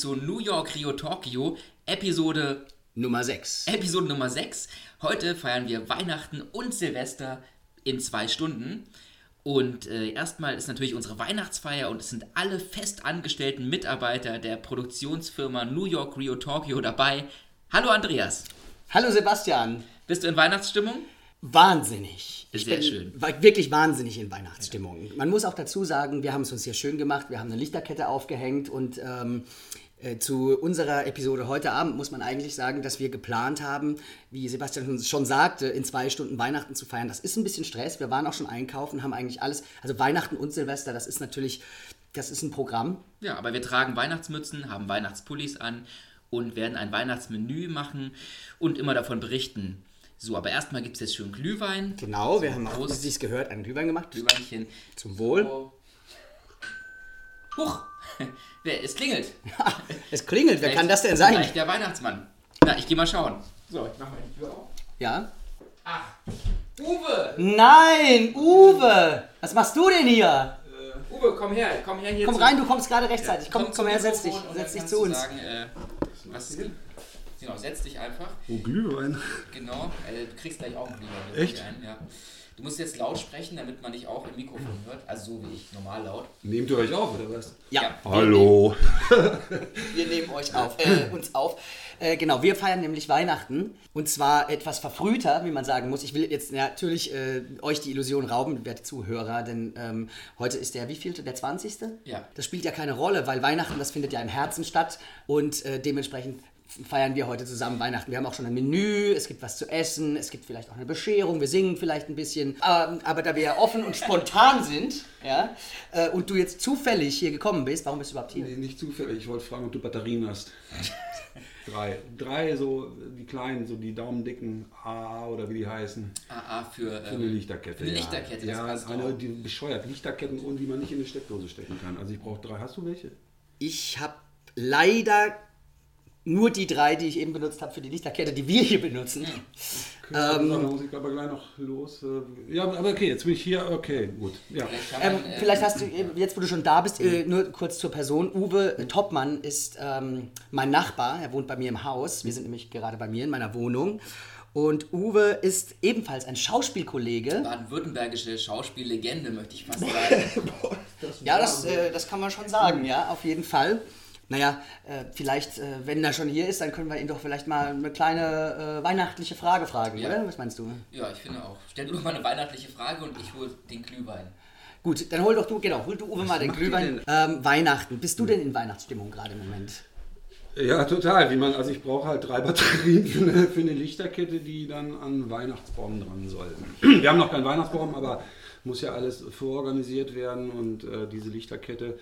zu New York Rio Tokyo, Episode, Nummer 6. Episode Nummer 6. Heute feiern wir Weihnachten und Silvester in zwei Stunden. Und äh, erstmal ist natürlich unsere Weihnachtsfeier und es sind alle fest angestellten Mitarbeiter der Produktionsfirma New York Rio Tokyo dabei. Hallo Andreas, Hallo Sebastian. bist du in Weihnachtsstimmung? Wahnsinnig. Ich Sehr bin schön. wirklich wahnsinnig in Weihnachtsstimmung. Man muss auch dazu sagen, wir haben es uns hier schön gemacht. Wir haben eine Lichterkette aufgehängt und ähm, äh, zu unserer Episode heute Abend muss man eigentlich sagen, dass wir geplant haben, wie Sebastian schon- schon sagte, in zwei Stunden Weihnachten zu feiern. Das ist ein bisschen Stress. Wir waren auch schon einkaufen, haben eigentlich alles, also Weihnachten und Silvester, das ist natürlich, das ist ein Programm. Ja, aber wir tragen Weihnachtsmützen, haben Weihnachtspullis an und werden ein Weihnachtsmenü machen und immer davon berichten. So, aber erstmal gibt es jetzt schön Glühwein. Genau, wir haben auch, wie es gehört, einen Glühwein gemacht. Glühweinchen. Zum Wohl. So. Huch, wer, es klingelt. Es klingelt, wer kann das denn sein? Vielleicht der Weihnachtsmann. Na, ich geh mal schauen. So, ich mach mal die Tür auf. Ja? Ach, Uwe! Nein, Uwe! Was machst du denn hier? Äh, Uwe, komm her, komm her hier Komm zu- rein, du kommst gerade rechtzeitig. Komm, zum komm her, setz dich, setz dich zu uns. Sagen, äh, was Genau, setz dich einfach. Oh, Glühwein. Genau, äh, du kriegst gleich auch einen Glühwein. Echt? Ein, ja. Du musst jetzt laut sprechen, damit man dich auch im Mikrofon hört. Also so wie ich, normal laut. Nehmt ihr euch auf, oder was? Ja, Hallo. wir nehmen euch auf, äh, uns auf. Äh, genau, wir feiern nämlich Weihnachten und zwar etwas verfrühter, wie man sagen muss. Ich will jetzt natürlich äh, euch die Illusion rauben, werte Zuhörer, denn ähm, heute ist der wievielte? Der 20. Ja. Das spielt ja keine Rolle, weil Weihnachten, das findet ja im Herzen statt und äh, dementsprechend feiern wir heute zusammen Weihnachten. Wir haben auch schon ein Menü, es gibt was zu essen, es gibt vielleicht auch eine Bescherung, wir singen vielleicht ein bisschen. Ähm, aber da wir ja offen und spontan sind, ja, äh, und du jetzt zufällig hier gekommen bist, warum bist du überhaupt hier? Nee, nicht zufällig. Ich wollte fragen, ob du Batterien hast. Drei. Drei, so die kleinen, so die daumendicken AA oder wie die heißen. AA für, Für eine ähm, Lichterkette. Eine ja. Lichterkette, das Ja, passt eine, die bescheuert. Lichterketten und die man nicht in eine Steckdose stecken kann. Also ich brauche drei. Hast du welche? Ich habe leider nur die drei, die ich eben benutzt habe für die Lichterkette, die wir hier benutzen. Ähm, da muss ich aber gleich noch los. Äh, Ja, aber okay, jetzt bin ich hier. Okay, gut. Ja. Ähm, äh, vielleicht hast du, äh, jetzt wo du schon da bist, äh, nur kurz zur Person. Uwe äh, Toppmann ist ähm, mein Nachbar. Er wohnt bei mir im Haus. Wir sind nämlich gerade bei mir in meiner Wohnung. Und Uwe ist ebenfalls ein Schauspielkollege. baden-württembergische Schauspiellegende, möchte ich fast sagen. Ja, das, äh, das kann man schon sagen, ja, auf jeden Fall. Naja, äh, vielleicht, äh, wenn er schon hier ist, dann können wir ihn doch vielleicht mal eine kleine äh, weihnachtliche Frage fragen, Ja. oder? Was meinst du? ja, ich finde auch. Stell du doch mal eine weihnachtliche Frage und ich hole den Glühwein. Gut, dann hol doch du, genau, hol du Uwe mal den Glühwein. Ähm, Weihnachten. Bist du denn in Weihnachtsstimmung gerade im Moment? Ja, total. Wie man, also ich brauche halt drei Batterien für eine, für eine Lichterkette, die dann an Weihnachtsbaum dran sollten. Wir haben noch keinen Weihnachtsbaum, aber muss ja alles vororganisiert werden und äh, diese Lichterkette,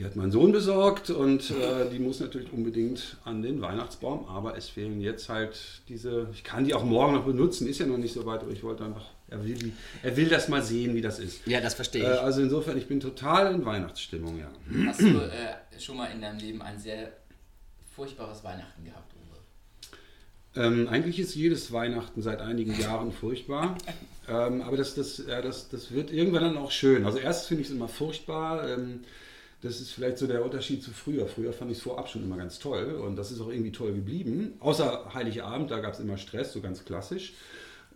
die hat mein Sohn besorgt und äh, die muss natürlich unbedingt an den Weihnachtsbaum, aber es fehlen jetzt halt diese, ich kann die auch morgen noch benutzen, ist ja noch nicht so weit, aber ich wollte einfach, er will, die, er will das mal sehen, wie das ist. Ja, das verstehe Äh, ich. also insofern, ich bin total in Weihnachtsstimmung, ja. Hast du äh, schon mal in deinem Leben ein sehr furchtbares Weihnachten gehabt, Uwe? Ähm, eigentlich ist jedes Weihnachten seit einigen Jahren furchtbar. Ähm, aber das, das, das, das wird irgendwann dann auch schön. Also erst finde ich es immer furchtbar. Ähm, das ist vielleicht so der Unterschied zu früher. Früher fand ich es vorab schon immer ganz toll und das ist auch irgendwie toll geblieben. Außer Heiligabend, da gab es immer Stress, so ganz klassisch.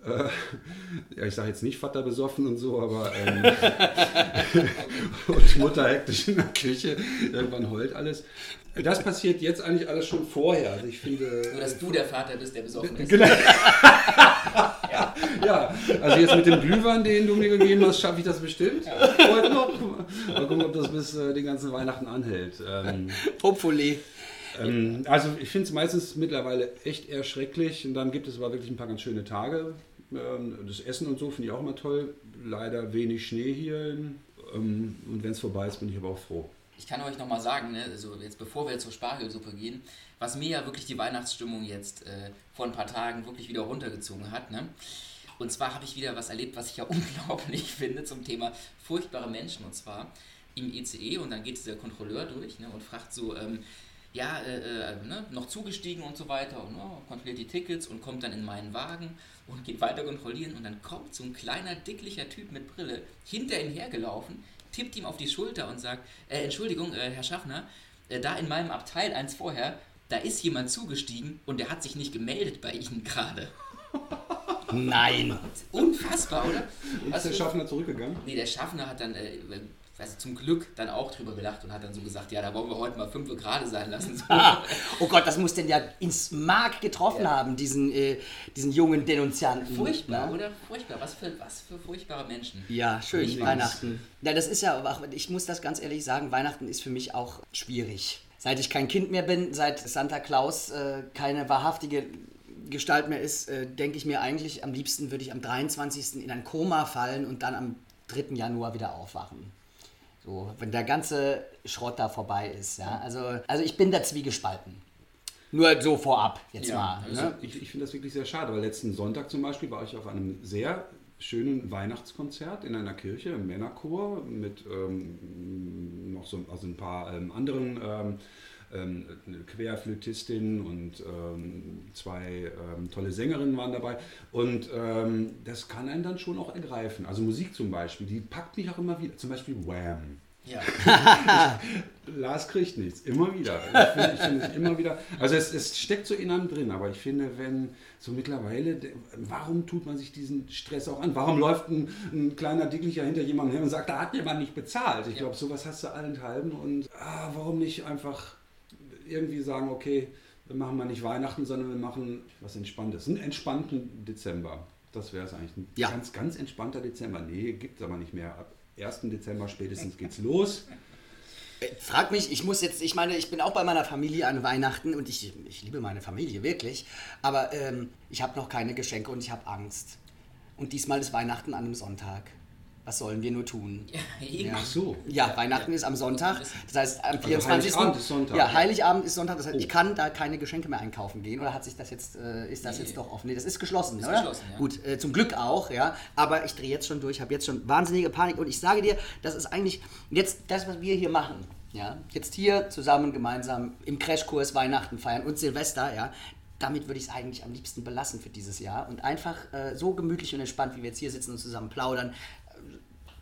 Äh, ja, ich sage jetzt nicht Vater besoffen und so, aber ähm, und Mutter hektisch in der Küche. Irgendwann heult alles. Das passiert jetzt eigentlich alles schon vorher. Also ich finde. Nur, dass du der Vater bist, der besoffen ist. Genau. ja, also jetzt mit dem Glühwein, den du mir gegeben hast, schaffe ich das bestimmt. Heute noch. Mal gucken, ob das bis äh, den ganzen Weihnachten anhält. Ähm, Hopefully. ähm, also ich finde es meistens mittlerweile echt eher schrecklich. Und dann gibt es aber wirklich ein paar ganz schöne Tage. Ähm, das Essen und so finde ich auch immer toll. Leider wenig Schnee hier. Ähm, und wenn es vorbei ist, bin ich aber auch froh. Ich kann euch nochmal sagen, ne, also jetzt bevor wir zur Spargelsuppe gehen, was mir ja wirklich die Weihnachtsstimmung jetzt äh, vor ein paar Tagen wirklich wieder runtergezogen hat. Ne? Und zwar habe ich wieder was erlebt, was ich ja unglaublich finde zum Thema furchtbare Menschen. Und zwar im ECE und dann geht dieser Kontrolleur durch ne, und fragt so, ähm, ja, äh, äh, ne, noch zugestiegen und so weiter und oh, kontrolliert die Tickets und kommt dann in meinen Wagen und geht weiter kontrollieren und dann kommt so ein kleiner, dicklicher Typ mit Brille hinter ihm hergelaufen, tippt ihm auf die Schulter und sagt, äh, Entschuldigung, äh, Herr Schaffner, äh, da in meinem Abteil eins vorher, da ist jemand zugestiegen und der hat sich nicht gemeldet bei Ihnen gerade. Nein. Unfassbar, oder? Ist der du- Schaffner zurückgegangen? Nee, der Schaffner hat dann, äh, also zum Glück, dann auch drüber gelacht und hat dann so gesagt, ja, da wollen wir heute mal fünf Uhr gerade sein lassen. So. Oh Gott, das muss denn ja ins Mark getroffen haben, diesen, äh, diesen jungen Denunzianten. Furchtbar, ne? oder? Furchtbar. Was für, was für furchtbare Menschen. Ja, schön, wahr? Weihnachten. Ja, das ist ja, auch, ich muss das ganz ehrlich sagen, Weihnachten ist für mich auch schwierig. Seit ich kein Kind mehr bin, seit Santa Claus äh, keine wahrhaftige Gestalt mehr ist, äh, denke ich mir eigentlich, am liebsten würde ich am 23. in ein Koma fallen und dann am 3. Januar wieder aufwachen. So, wenn der ganze Schrott da vorbei ist. Ja? Also, also ich bin da zwiegespalten. Nur so vorab jetzt Ja, mal. also ne? Ich, ich finde das wirklich sehr schade, weil letzten Sonntag zum Beispiel war ich auf einem sehr schönen Weihnachtskonzert in einer Kirche im Männerchor mit ähm, noch so also ein paar ähm, anderen ähm, ähm, eine Querflötistin und ähm, zwei ähm, tolle Sängerinnen waren dabei. Und ähm, das kann einen dann schon auch ergreifen. Also Musik zum Beispiel, die packt mich auch immer wieder. Zum Beispiel Wham. Ja. Lars kriegt nichts, immer wieder. Ich finde, ich finde es immer wieder. Also es, es steckt so in einem drin, aber ich finde, wenn so mittlerweile, warum tut man sich diesen Stress auch an? Warum läuft ein, ein kleiner Dicklicher hinter jemandem her und sagt, da hat jemand nicht bezahlt? Ich glaube, sowas hast du allenthalben und ah, warum nicht einfach irgendwie sagen, okay, wir machen mal nicht Weihnachten, sondern wir machen was Entspanntes. Einen entspannten Dezember. Das wäre es eigentlich. Ein Ja. ganz, ganz entspannter Dezember. Nee, gibt es aber nicht mehr. Ab 1. Dezember spätestens geht's los. Frag mich, ich muss jetzt, ich meine, ich bin auch bei meiner Familie an Weihnachten und ich, ich liebe meine Familie wirklich, aber ähm, ich habe noch keine Geschenke und ich habe Angst. Und diesmal ist Weihnachten an einem Sonntag. Was sollen wir nur tun? eben. Ach so. Ja, Weihnachten ist am Sonntag. Das heißt, am 24. Heiligabend ist Sonntag. Ja, Heiligabend ist Sonntag. Das heißt, ich kann da keine Geschenke mehr einkaufen gehen. Oder hat sich das jetzt, äh, ist das Nee. jetzt doch offen? Nee, das ist geschlossen, Ist oder? geschlossen, ja. Gut, äh, zum Glück auch, ja. Aber ich drehe jetzt schon durch, habe jetzt schon wahnsinnige Panik. Und ich sage dir, das ist eigentlich jetzt das, was wir hier machen. Ja, jetzt hier zusammen gemeinsam im Crashkurs Weihnachten feiern und Silvester, ja. Damit würde ich es eigentlich am liebsten belassen für dieses Jahr und einfach äh, so gemütlich und entspannt, wie wir jetzt hier sitzen und zusammen plaudern.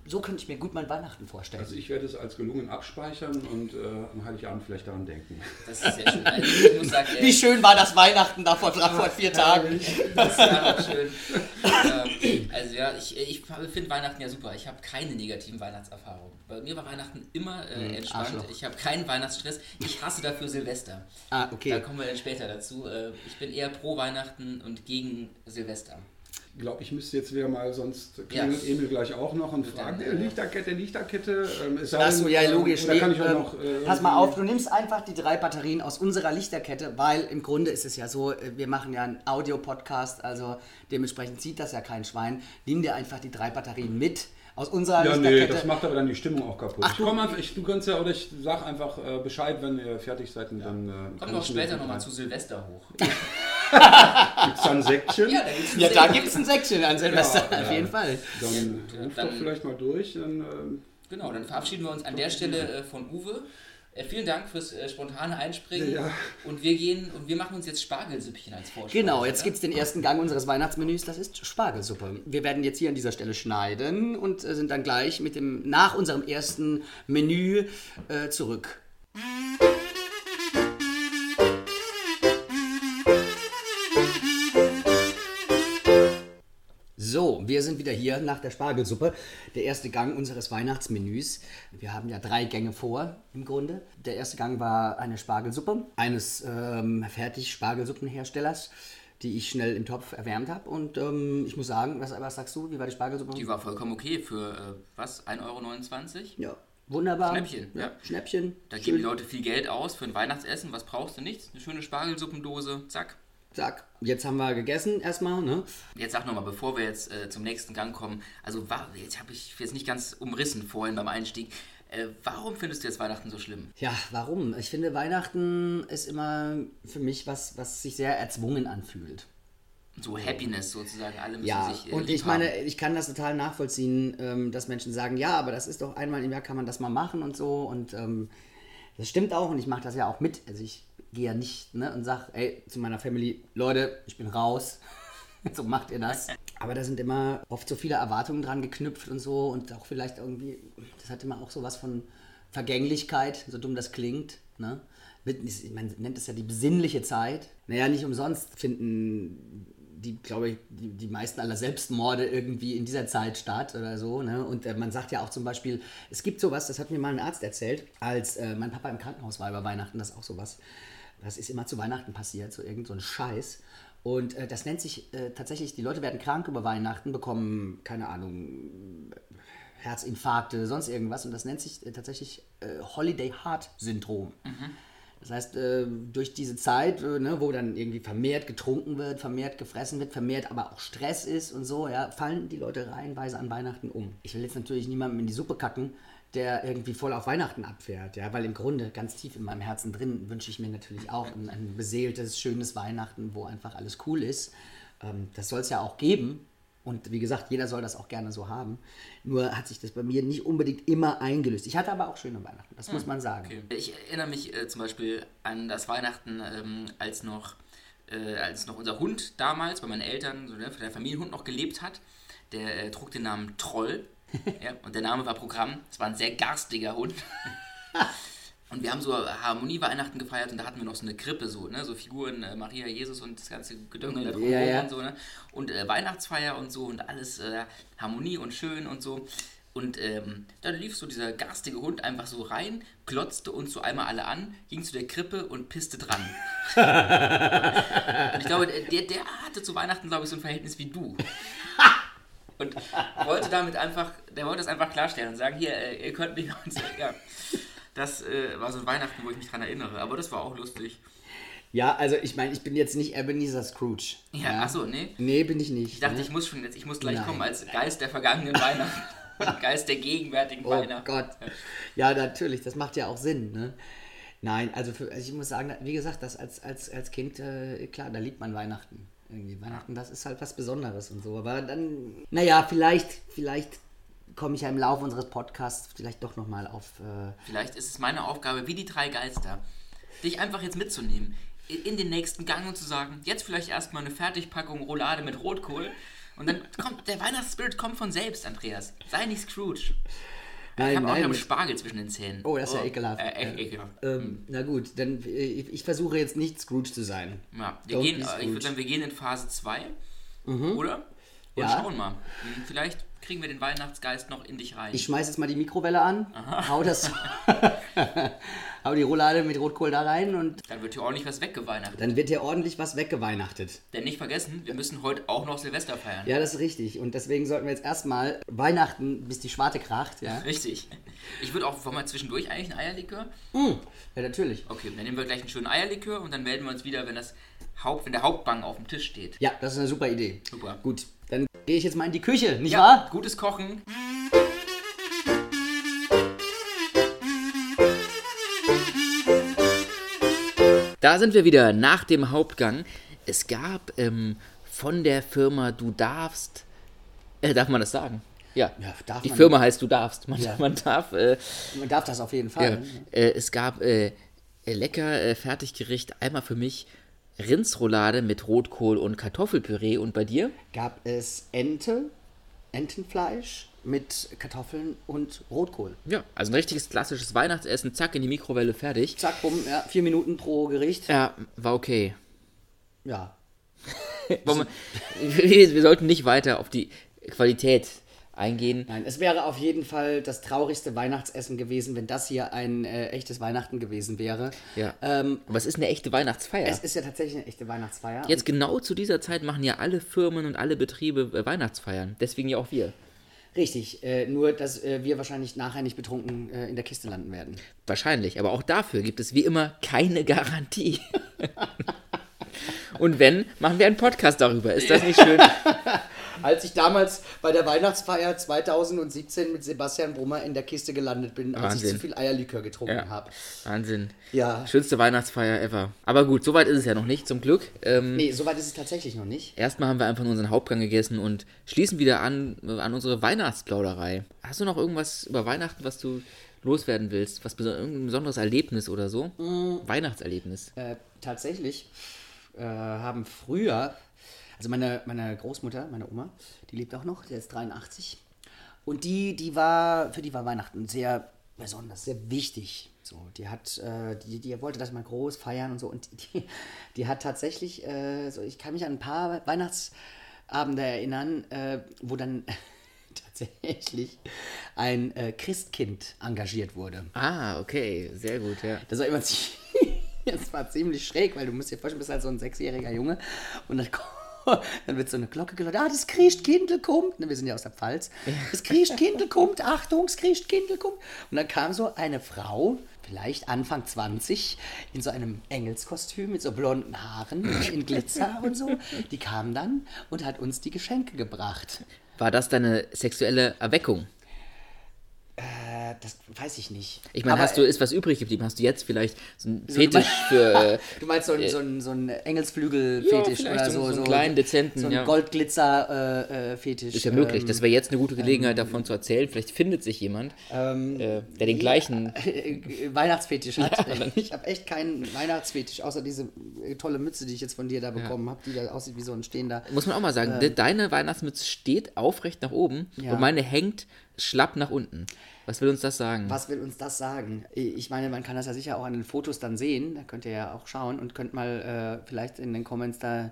So könnte ich mir gut mein Weihnachten vorstellen. Also ich werde es als gelungen abspeichern und äh, am Heiligabend vielleicht daran denken. Das ist sehr schön. Also ich muss sagen, Wie schön war das Weihnachten da vor, vor vier Tagen? Das war auch schön. ähm, also ja, ich, ich finde Weihnachten ja super. Ich habe keine negativen Weihnachtserfahrungen. Bei mir war Weihnachten immer äh, entspannt. Arschloch. Ich habe keinen Weihnachtsstress. Ich hasse dafür Silvester. Ah, Da okay. kommen wir dann später dazu. Äh, ich bin eher pro Weihnachten und gegen Silvester. Ich glaube, ich müsste jetzt wieder mal, sonst klingelt Ja. Emil gleich auch noch und fragt, äh, Lichterkette, Lichterkette. Ähm, es sei Achso, denn, ja, ähm, logisch. Nee, kann ich auch ähm, noch... äh, pass mal auf, du nimmst einfach die drei Batterien aus unserer Lichterkette, weil im Grunde ist es ja so, äh, wir machen ja einen Audio-Podcast, also dementsprechend sieht das ja kein Schwein. Nimm dir einfach die drei Batterien mit aus unserer Ja, nee, Lichterkette. das macht aber dann die Stimmung auch kaputt. Ach, ich du- komm einfach, ich, du kannst ja, oder ich sag einfach äh, Bescheid, wenn ihr fertig seid und dann... Äh, wir auch ich später nochmal zu Silvester hoch. Gibt's da ein Säckchen? Ja, da ja, gibt es ein Säckchen an Silvester, Ja, auf ja. jeden Fall. Dann ruf dann- doch vielleicht mal durch. Dann, ähm, Genau, dann verabschieden wir uns an der Stelle äh, von Uwe. Äh, vielen Dank fürs äh, spontane Einspringen. Ja. Und wir gehen und wir machen uns jetzt Spargelsüppchen als Vorspeise. Genau, jetzt oder? gibt es den ersten Gang unseres Weihnachtsmenüs, das ist Spargelsuppe. Wir werden jetzt hier an dieser Stelle schneiden und äh, sind dann gleich mit dem, nach unserem ersten Menü äh, zurück. Wir sind wieder hier nach der Spargelsuppe. Der erste Gang unseres Weihnachtsmenüs. Wir haben ja drei Gänge vor im Grunde. Der erste Gang war eine Spargelsuppe eines ähm, Fertig-Spargelsuppenherstellers, die ich schnell im Topf erwärmt habe. Und ähm, ich muss sagen, was, was sagst du? Wie war die Spargelsuppe? Die war vollkommen okay für, äh, was, 1,29 Euro? ja, wunderbar. Schnäppchen, Ja, ja. Schnäppchen. Da Schön. geben die Leute viel Geld aus für ein Weihnachtsessen. Was brauchst du nichts? Eine schöne Spargelsuppendose, zack. Zack. Jetzt haben wir gegessen erstmal, ne? Jetzt sag nochmal, bevor wir jetzt äh, zum nächsten Gang kommen, also war, jetzt habe ich jetzt nicht ganz umrissen vorhin beim Einstieg. Äh, warum findest du jetzt Weihnachten so schlimm? Ja, warum? Ich finde, Weihnachten ist immer für mich was, was sich sehr erzwungen anfühlt. So Happiness sozusagen, alle müssen Ja, sich äh, und ich meine, haben. ich kann das total nachvollziehen, ähm, dass Menschen sagen, ja, aber das ist doch einmal im Jahr kann man das mal machen und so. Und ähm, das stimmt auch und ich mache das ja auch mit. Also ich gehe ja nicht ne, und sage, ey, zu meiner Family, Leute, ich bin raus. so macht ihr das. Aber da sind immer oft so viele Erwartungen dran geknüpft und so und auch vielleicht irgendwie, das hat immer auch sowas von Vergänglichkeit, so dumm das klingt. Ne? Man nennt es ja die besinnliche Zeit. Naja, nicht umsonst finden die, glaube ich, die, die meisten aller Selbstmorde irgendwie in dieser Zeit statt oder so. Ne? Und äh, man sagt ja auch zum Beispiel, es gibt sowas, das hat mir mal ein Arzt erzählt, als äh, mein Papa im Krankenhaus war über Weihnachten, das ist auch sowas. Das ist immer zu Weihnachten passiert, so irgend so ein Scheiß. Und äh, das nennt sich äh, tatsächlich, die Leute werden krank über Weihnachten, bekommen, keine Ahnung, Herzinfarkte, sonst irgendwas. Und das nennt sich äh, tatsächlich äh, Holiday Heart Syndrom. Das heißt, äh, durch diese Zeit, äh, ne, wo dann irgendwie vermehrt getrunken wird, vermehrt gefressen wird, vermehrt aber auch Stress ist und so, ja, fallen die Leute reihenweise an Weihnachten um. Ich will jetzt natürlich niemandem in die Suppe kacken, der irgendwie voll auf Weihnachten abfährt, ja, weil im Grunde ganz tief in meinem Herzen drin wünsche ich mir natürlich auch ein, ein beseeltes, schönes Weihnachten, wo einfach alles cool ist. Ähm, das soll es ja auch geben. Und wie gesagt, jeder soll das auch gerne so haben. Nur hat sich das bei mir nicht unbedingt immer eingelöst. Ich hatte aber auch schöne Weihnachten, das muss man sagen. Okay. Ich erinnere mich äh, zum Beispiel an das Weihnachten, ähm, als noch äh, als noch unser Hund damals bei meinen Eltern, so, ne, der Familienhund noch gelebt hat. Der äh, trug den Namen Troll. Ja, und der Name war Programm. Es war ein sehr garstiger Hund. Und wir haben so Harmonie-Weihnachten gefeiert und da hatten wir noch so eine Krippe, so, ne? So Figuren, äh, Maria, Jesus und das ganze Gedöngel da drum Ja, ja. und so, ne? Und äh, Weihnachtsfeier und so und alles äh, Harmonie und schön und so. Und ähm, dann lief so dieser garstige Hund einfach so rein, glotzte uns so einmal alle an, ging zu der Krippe und pisste dran. und ich glaube, der, der hatte zu Weihnachten, glaube ich, so ein Verhältnis wie du. Und wollte damit einfach, der wollte es einfach klarstellen und sagen, hier, äh, ihr könnt mich uns, ja. Das äh, war so ein Weihnachten, wo ich mich dran erinnere, aber das war auch lustig. Ja, also ich meine, ich bin jetzt nicht Ebenezer Scrooge. Ja, achso, nee. Nee, bin ich nicht. Ich dachte, ne? ich muss schon jetzt, ich muss gleich Nein. kommen als Geist der vergangenen Weihnachten Geist der gegenwärtigen Oh Weihnachten. Gott. Ja, natürlich, das macht ja auch Sinn. Ne? Nein, also, für, also ich muss sagen, wie gesagt, das als, als, als Kind, äh, klar, da liebt man Weihnachten. Irgendwie Weihnachten, das ist halt was Besonderes und so. Aber dann, naja, vielleicht, vielleicht komme ich ja im Laufe unseres Podcasts vielleicht doch nochmal auf. Äh, Vielleicht ist es meine Aufgabe, wie die drei Geister, dich einfach jetzt mitzunehmen in den nächsten Gang und zu sagen, jetzt vielleicht erstmal eine Fertigpackung Roulade mit Rotkohl und dann kommt, der Weihnachtsspirit kommt von selbst, Andreas. Sei nicht Scrooge. Nein, ich habe auch noch einen Spargel zwischen den Zähnen. Oh, das ist ja ekelhaft. Äh, echt ekelhaft. ähm, na gut, dann äh, ich, ich versuche jetzt nicht Scrooge zu sein. Ja, wir Don't gehen, äh, ich würde sagen, wir gehen in Phase 2, oder? Und Ja. schauen mal. Hm, Vielleicht kriegen wir den Weihnachtsgeist noch in dich rein. Ich schmeiß jetzt mal die Mikrowelle an, hau das, hau die Roulade mit Rotkohl da rein und Dann wird hier ordentlich was weggeweihnachtet. dann wird hier ordentlich was weggeweihnachtet. Denn nicht vergessen, wir müssen heute auch noch Silvester feiern. Ja, das ist richtig. Und deswegen sollten wir jetzt erstmal Weihnachten, bis die Schwarte kracht, ja. Richtig. Ich würde auch, wollen wir zwischendurch eigentlich ein Eierlikör? Ja, natürlich. Okay, dann nehmen wir gleich einen schönen Eierlikör und dann melden wir uns wieder, wenn das Haupt, wenn der Hauptbang auf dem Tisch steht. Ja, das ist eine super Idee. Super. Gut, dann gehe ich jetzt mal in die Küche, nicht Ja, wahr? gutes Kochen. Da sind wir wieder nach dem Hauptgang. Es gab ähm, von der Firma Du darfst. Äh, darf man das sagen? Ja. Ja, Die. Firma heißt Du darfst. Man, Ja. man darf. Äh, Man darf das auf jeden ja, Fall. äh, es gab äh, lecker äh, Fertiggericht. Einmal für mich Rindsroulade mit Rotkohl und Kartoffelpüree. Und bei dir? Gab es Ente, Entenfleisch mit Kartoffeln und Rotkohl. Ja, also ein richtiges klassisches Weihnachtsessen. Zack, in die Mikrowelle, fertig. Zack, rum, ja, vier Minuten pro Gericht. Ja, war okay. Ja. Wir, wir sollten nicht weiter auf die Qualität eingehen. Nein, es wäre auf jeden Fall das traurigste Weihnachtsessen gewesen, wenn das hier ein äh, echtes Weihnachten gewesen wäre. Ja. Ähm, Aber es ist eine echte Weihnachtsfeier. es ist ja tatsächlich eine echte Weihnachtsfeier. Jetzt genau zu dieser Zeit machen ja alle Firmen und alle Betriebe äh, Weihnachtsfeiern. Deswegen ja auch wir. Richtig, äh, nur dass äh, wir wahrscheinlich nachher nicht betrunken äh, in der Kiste landen werden. Wahrscheinlich. Aber auch dafür gibt es wie immer keine Garantie. und wenn, machen wir einen Podcast darüber. Ist das nicht schön? als ich damals bei der Weihnachtsfeier 2017 mit Sebastian Brummer in der Kiste gelandet bin, als ich Wahnsinn. zu viel Eierlikör getrunken Ja. habe. Wahnsinn. Ja. Schönste Weihnachtsfeier ever. Aber gut, soweit ist es ja noch nicht, zum Glück. Ähm, Nee, soweit ist es tatsächlich noch nicht. Erstmal haben wir einfach unseren Hauptgang gegessen und schließen wieder an, äh, an unsere Weihnachtsplauderei. Hast du noch irgendwas über Weihnachten, was du loswerden willst? Was irgendein besonderes Erlebnis oder so? Weihnachtserlebnis. Äh, tatsächlich äh, haben früher, also meine, meine Großmutter, meine Oma, die lebt auch noch, der ist 83. Und die, die war, für die war Weihnachten sehr besonders, sehr wichtig. So, die hat, äh, die, die wollte das mal groß feiern und so. Und die, die hat tatsächlich, äh, so, ich kann mich an ein paar Weihnachtsabende erinnern, äh, wo dann tatsächlich ein äh, Christkind engagiert wurde. Ah, okay, sehr gut, ja. Das war immer zie- das war ziemlich schräg, weil du musst dir vorstellen, du bist halt so ein sexjähriger Junge und dann, ko- dann wird so eine Glocke geläutet, ah, das Christkindl kommt. Ne, wir sind ja aus der Pfalz. Das Christkindl kommt, Achtung, das Christkindl kommt. Und dann kam so eine Frau, vielleicht Anfang 20, in so einem Engelskostüm mit so blonden Haaren, in Glitzer und so. Die kam dann und hat uns die Geschenke gebracht. War das deine sexuelle Erweckung? Äh, das weiß ich nicht. Ich meine, hast du, ist was übrig geblieben? Hast du jetzt vielleicht so einen So, Fetisch du für. Äh, Du meinst so, ein- so, ein- so einen Engelsflügel-Fetisch Ja, oder so, so- so einen kleinen, dezenten, so ein ja. Goldglitzer-Fetisch. ist ja möglich. Ähm, Das wäre jetzt eine gute Gelegenheit, davon zu erzählen. Vielleicht findet sich jemand, ähm, äh, der den gleichen. äh, Weihnachtsfetisch hat. ich habe echt keinen Weihnachtsfetisch, außer diese äh, tolle Mütze, die ich jetzt von dir da bekommen habe, die da aussieht wie so ein stehender. Muss man auch mal sagen, de- deine Weihnachtsmütze steht aufrecht nach oben Ja. und meine hängt schlapp nach unten. Was will uns das sagen? Was will uns das sagen? Ich meine, man kann das ja sicher auch an den Fotos dann sehen. Da könnt ihr ja auch schauen und könnt mal äh, vielleicht in den Comments da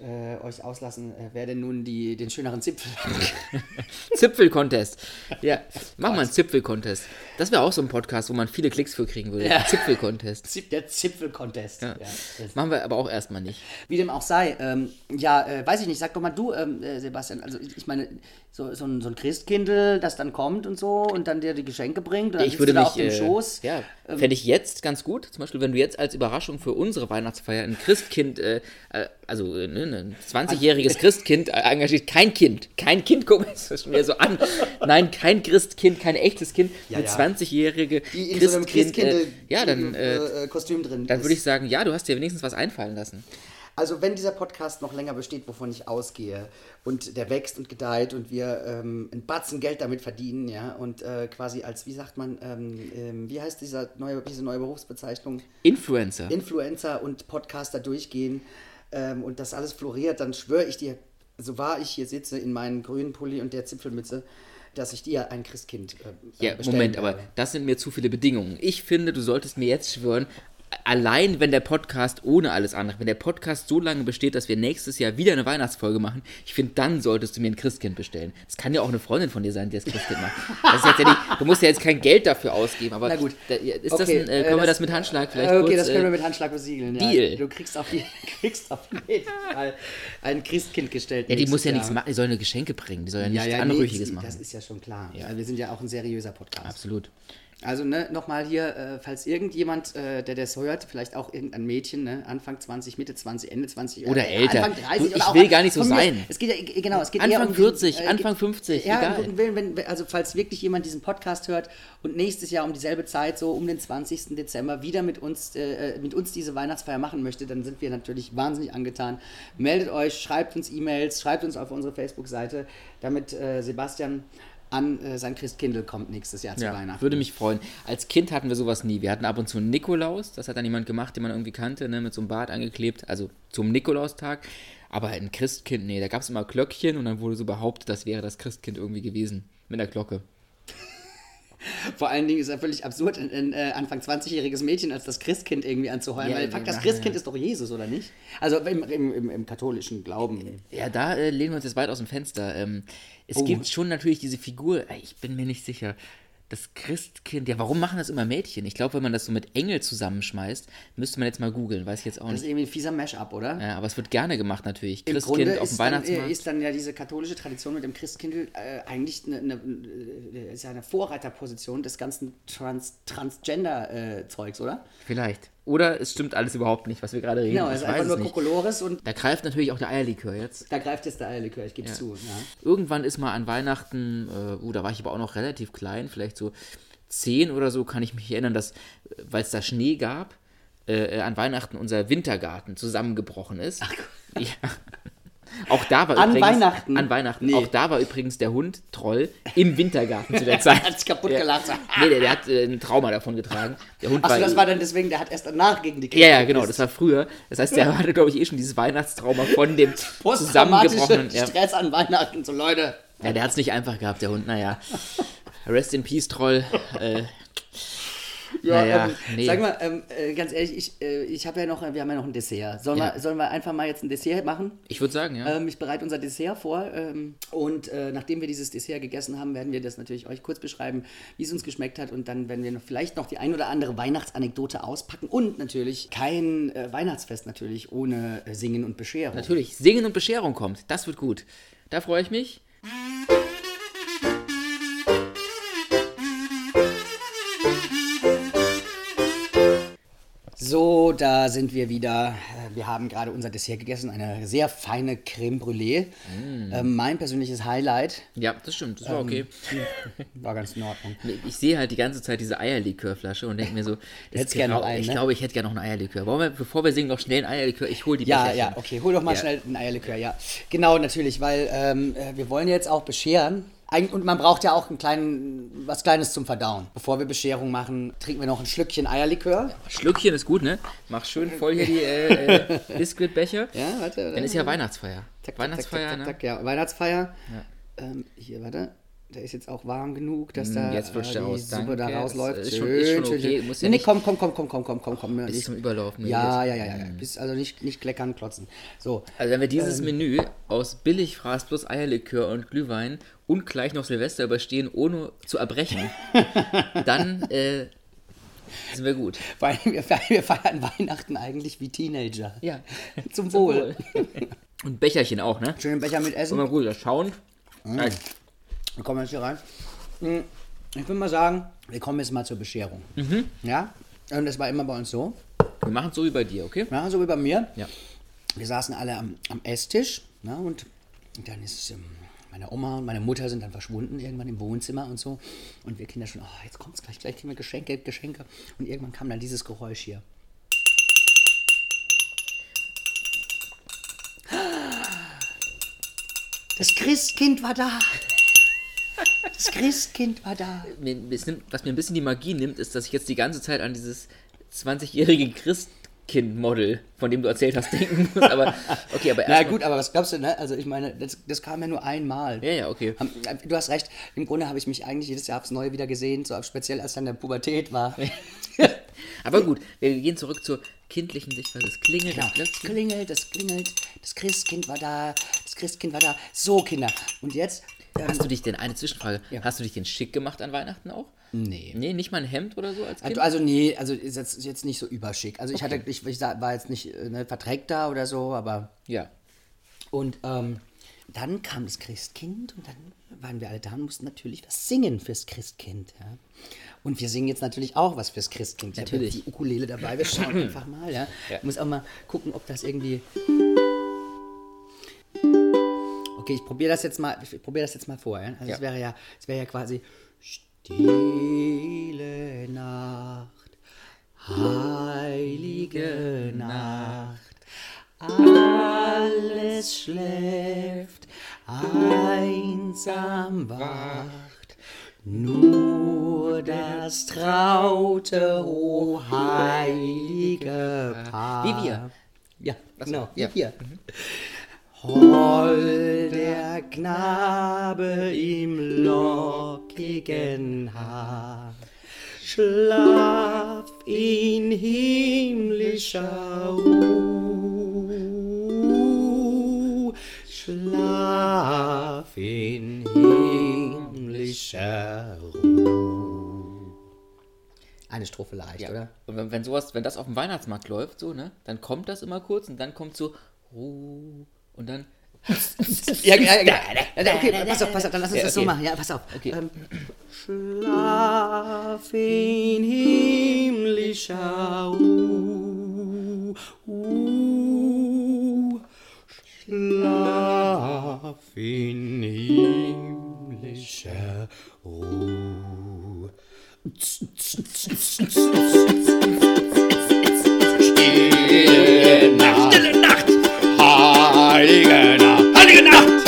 äh, euch auslassen, äh, wer denn nun die, den schöneren Zipfel hat. Zipfel-Contest. Ja, mach mal einen Zipfel-Contest. Das wäre auch so ein Podcast, wo man viele Klicks für kriegen würde. Ja. Zipfel-Contest. Zip- Der Zipfel-Contest. Ja. Ja, Machen wir aber auch erstmal nicht. Wie dem auch sei, ähm, ja, äh, weiß ich nicht, sag doch mal du, ähm, äh, Sebastian, also ich meine, so, so, ein, so ein Christkindl, das dann kommt und so und dann dir die Geschenke bringt, und dann Ich würde mich. auf dem äh, Schoß. Ja, Ähm, fände ich jetzt ganz gut. Zum Beispiel, wenn du jetzt als Überraschung für unsere Weihnachtsfeier ein Christkind, äh, äh, also äh, ne, ein 20-jähriges Christkind äh, engagiert. Kein Kind. Kein Kind, guck mal, das ist mir so an. Nein, kein Christkind, kein echtes Kind. Ja, eine ja. 20-jährige die in so äh, ja, dann, äh, äh, Kostüm drin dann würde ich sagen, ja, du hast dir wenigstens was einfallen lassen. Also wenn dieser Podcast noch länger besteht, wovon ich ausgehe, und der wächst und gedeiht und wir ähm, ein Batzen Geld damit verdienen, ja, und äh, quasi als, wie sagt man, ähm, ähm, wie heißt dieser neue, diese neue Berufsbezeichnung? Influencer. Influencer und Podcaster durchgehen ähm, und das alles floriert, dann schwöre ich dir, so wahr ich hier sitze in meinem grünen Pulli und der Zipfelmütze, dass ich dir ein Christkind äh, Ja, bestellen Moment, aber werde. das sind mir zu viele Bedingungen. Ich finde, du solltest mir jetzt schwören, allein wenn der Podcast ohne alles andere, wenn der Podcast so lange besteht, dass wir nächstes Jahr wieder eine Weihnachtsfolge machen, ich finde, dann solltest du mir ein Christkind bestellen. Das kann ja auch eine Freundin von dir sein, die das Christkind macht. Das ja nicht, du musst ja jetzt kein Geld dafür ausgeben, aber Na gut. Da, ist das Okay, ein, äh, äh, können wir das- das mit Handschlag vielleicht Äh, okay, kurz, das können wir äh, mit Handschlag besiegeln. Deal. Ja. Du kriegst auf, die, kriegst auf jeden Fall ein Christkind gestellt. Ja, die muss ja Jahr. nichts machen, die soll eine Geschenke bringen, die soll ja Ja, nichts ja, Anrüchiges nee, machen. Das ist ja schon klar. Ja. Wir sind ja auch ein seriöser Podcast. Absolut. Also ne, nochmal hier, äh, falls irgendjemand, äh, der das hört, vielleicht auch irgendein Mädchen, ne, Anfang 20, Mitte 20, Ende 20 Oder äh, älter. Anfang 30 Du, oder ich auch will gar nicht so von mir- sein. Es geht ja äh, genau, es geht Anfang eher um 40, äh, Anfang geht- 50, ja, egal. Wenn, wenn, wenn, also falls wirklich jemand diesen Podcast hört und nächstes Jahr um dieselbe Zeit, so um den 20. Dezember, wieder mit uns, äh, mit uns diese Weihnachtsfeier machen möchte, dann sind wir natürlich wahnsinnig angetan. Meldet euch, schreibt uns E-Mails, schreibt uns auf unsere Facebook-Seite, damit äh, Sebastian an äh, sein Christkindl kommt nächstes Jahr zu Ja, Weihnachten. würde mich freuen. Als Kind hatten wir sowas nie. Wir hatten ab und zu einen Nikolaus, das hat dann jemand gemacht, den man irgendwie kannte, ne, mit so einem Bart angeklebt, also zum Nikolaustag. Aber ein Christkind, nee, da gab es immer Glöckchen und dann wurde so behauptet, das wäre das Christkind irgendwie gewesen. Mit einer Glocke. Vor allen Dingen ist er völlig absurd, ein, ein äh, Anfang 20-jähriges Mädchen als das Christkind irgendwie anzuheuern, Ja, weil ja, fuck, das ja, Christkind ja. ist doch Jesus, oder nicht? Also im, im, im, im katholischen Glauben. Ja, da äh, lehnen wir uns jetzt weit aus dem Fenster. Ähm, es Oh. gibt schon natürlich diese Figur, äh, ich bin mir nicht sicher. Das Christkind, ja, warum machen das immer Mädchen? Ich glaube, wenn man das so mit Engel zusammenschmeißt, müsste man jetzt mal googeln, weiß ich jetzt auch Das ist nicht. irgendwie ein fieser Mash-up, oder? Ja, aber es wird gerne gemacht natürlich. Im Christkind Grunde auf dem ist dann, Weihnachtsmarkt. äh, ist dann ja diese katholische Tradition mit dem Christkind äh, eigentlich eine, eine, äh, ist ja eine Vorreiterposition des ganzen Trans Transgender-Zeugs, oder? Vielleicht. Oder es stimmt alles überhaupt nicht, was wir gerade reden. Genau, es ist einfach nur. Kokolores und Da greift natürlich auch der Eierlikör jetzt. da greift jetzt der Eierlikör, ich gebe Ja. zu. Ja. Irgendwann ist mal an Weihnachten, äh, uh, da war ich aber auch noch relativ klein, vielleicht so zehn oder so, kann ich mich erinnern, dass, weil es da Schnee gab, äh, äh, an Weihnachten unser Wintergarten zusammengebrochen ist. ja. Auch da war An übrigens, Weihnachten? An Weihnachten. Nee. Auch da war übrigens der Hund Troll im Wintergarten zu der Zeit. Hat sich kaputt Ja. gelacht. Nee, der, der hat äh, ein Trauma davon getragen. Der Hund Achso, das war dann deswegen, der hat erst danach gegen die ja, ja, gekämpft. genau, das war früher. Das heißt, der hatte, glaube ich, eh schon dieses Weihnachtstrauma von dem zusammengebrochenen. Ja. Stress an Weihnachten, so Leute. Ja, der hat es nicht einfach gehabt, der Hund. Naja. Rest in Peace, Troll. Äh, naja, ähm, nee. Sag mal, ähm, äh, ganz ehrlich, ich, äh, ich habe ja noch, wir haben ja noch ein Dessert. Sollen, Ja. wir, sollen wir einfach mal jetzt ein Dessert machen? Ich würde sagen, ja. Ähm, ich bereite unser Dessert vor ähm, und äh, nachdem wir dieses Dessert gegessen haben, werden wir das natürlich euch kurz beschreiben, wie es uns geschmeckt hat und dann werden wir noch, vielleicht noch die ein oder andere Weihnachtsanekdote auspacken und natürlich kein äh, Weihnachtsfest natürlich ohne äh, Singen und Bescherung. Natürlich, Singen und Bescherung kommt. Das wird gut. Da freue ich mich. So, da sind wir wieder. Äh, Wir haben gerade unser Dessert gegessen, eine sehr feine Creme Brûlée. Mm. Ähm, mein persönliches Highlight. Ja, das stimmt, das Ähm, war okay. War ganz in Ordnung. Ich sehe halt die ganze Zeit diese Eierlikörflasche und denke mir so, das Hättest gern noch einen, ich ne? glaube, ich hätte gerne noch einen Eierlikör. Wollen wir, bevor wir singen, noch schnell einen Eierlikör? Ich hole die Ja, Becherchen. ja, okay. Hol doch mal Ja. schnell ein Eierlikör, ja. Genau, natürlich, weil ähm, äh, wir wollen jetzt auch bescheren. Und man braucht ja auch einen kleinen, was Kleines zum Verdauen. Bevor wir Bescherung machen, trinken wir noch ein Schlückchen Eierlikör. Schlückchen ist gut, ne? Mach schön voll hier die äh, äh, Biskuitbecher. Ja, warte. Dann ist ja Weihnachtsfeier. Zack, zack, Weihnachtsfeier, zack, ne? ja. Weihnachtsfeier. Ähm, hier, warte. Der ist jetzt auch warm genug, dass da Mm, jetzt äh, die aus. Suppe da Danke. rausläuft. Das ist schon- ist schon okay. Muss ja nee, nee, komm, komm, komm, komm, komm, komm, komm, komm. Bis zum Überlaufen. Ja, hier. ja, ja, ja, ja. Bis, also nicht, nicht kleckern, klotzen. So. Also wenn wir Ähm. dieses Menü aus Billigfraß plus Eierlikör und Glühwein und gleich noch Silvester überstehen, ohne zu erbrechen, dann äh, sind wir gut. Weil wir, wir feiern Weihnachten eigentlich wie Teenager. Ja. Zum Wohl. Und Becherchen auch, ne? Schönen Becher mit Essen. mal gut, das schauen. Mhm. Nein. Wir kommen jetzt hier rein. Hm, Ich würde mal sagen, wir kommen jetzt mal zur Bescherung. Mhm. Ja? Und das war immer bei uns so. Wir machen es so wie bei dir, okay? Ja, so wie bei mir. Ja. Wir saßen alle am, am Esstisch. Ne? Und, dann ist ähm, meine Oma und meine Mutter sind dann verschwunden irgendwann im Wohnzimmer und so. Und wir Kinder schon, oh, jetzt kommt es gleich, gleich kriegen wir Geschenke, Geschenke. Und irgendwann kam dann dieses Geräusch hier. Das Christkind war da. Das Christkind war da. Was mir ein bisschen die Magie nimmt, ist, dass ich jetzt die ganze Zeit an dieses 20-jährige Christkind-Model, von dem du erzählt hast, denken muss. Aber okay, aber Na gut, aber was glaubst du, ne? Also ich meine, das, das kam ja nur einmal. Ja, ja, okay. Am- Du hast recht, im Grunde habe ich mich eigentlich jedes Jahr aufs Neue wieder gesehen, so speziell als dann der Pubertät war. Aber gut, wir gehen zurück zur kindlichen Sichtweise. Es klingelt, Ja, das klingelt, das klingelt, das Christkind war da, das Christkind war da. So, Kinder. Und jetzt? Ähm, Hast du dich denn, eine Zwischenfrage, Ja. hast du dich denn schick gemacht an Weihnachten auch? Nee. Nee, nicht mal ein Hemd oder so als Kind? Also, also nee, also ist jetzt, ist jetzt nicht so überschick. Also ich hatte, ich, ich war jetzt nicht äh, ne, verdreckt da oder so, aber ja. Und ähm, dann kam das Christkind und dann waren wir alle da und mussten natürlich was singen fürs Christkind. Ja. Und wir singen jetzt natürlich auch was fürs Christkind. Natürlich. die Ukulele dabei, wir schauen einfach mal. Ja. Ich muss auch mal gucken, ob das irgendwie... Okay, ich probiere das jetzt mal, ich probiere das jetzt mal vor. Ja. Also Ja. es wäre ja, es wäre ja quasi Stille Nacht, heilige Nacht. Alles schläft, einsam wacht, nur das traute, o heilige Paar. Wie wir. Ja, genau, wie ja. wir. Hol der Knabe im lockigen Haar, schlaf in himmlischer Ruh, schlaf in himmlischer Ruh. Eine Strophe leicht, ja. oder? Und wenn, wenn sowas, wenn das auf dem Weihnachtsmarkt läuft, so, ne, dann kommt das immer kurz und dann kommt so Ruh und dann Ja, ja, ja. ja. Okay, pass auf, pass auf, dann lass uns Ja, das so okay. machen. Ja, pass auf. Okay. Ähm, schlaf Schlaf in himmlischer Ruhe. Schlaf in himmlischer Ruhe. Nacht,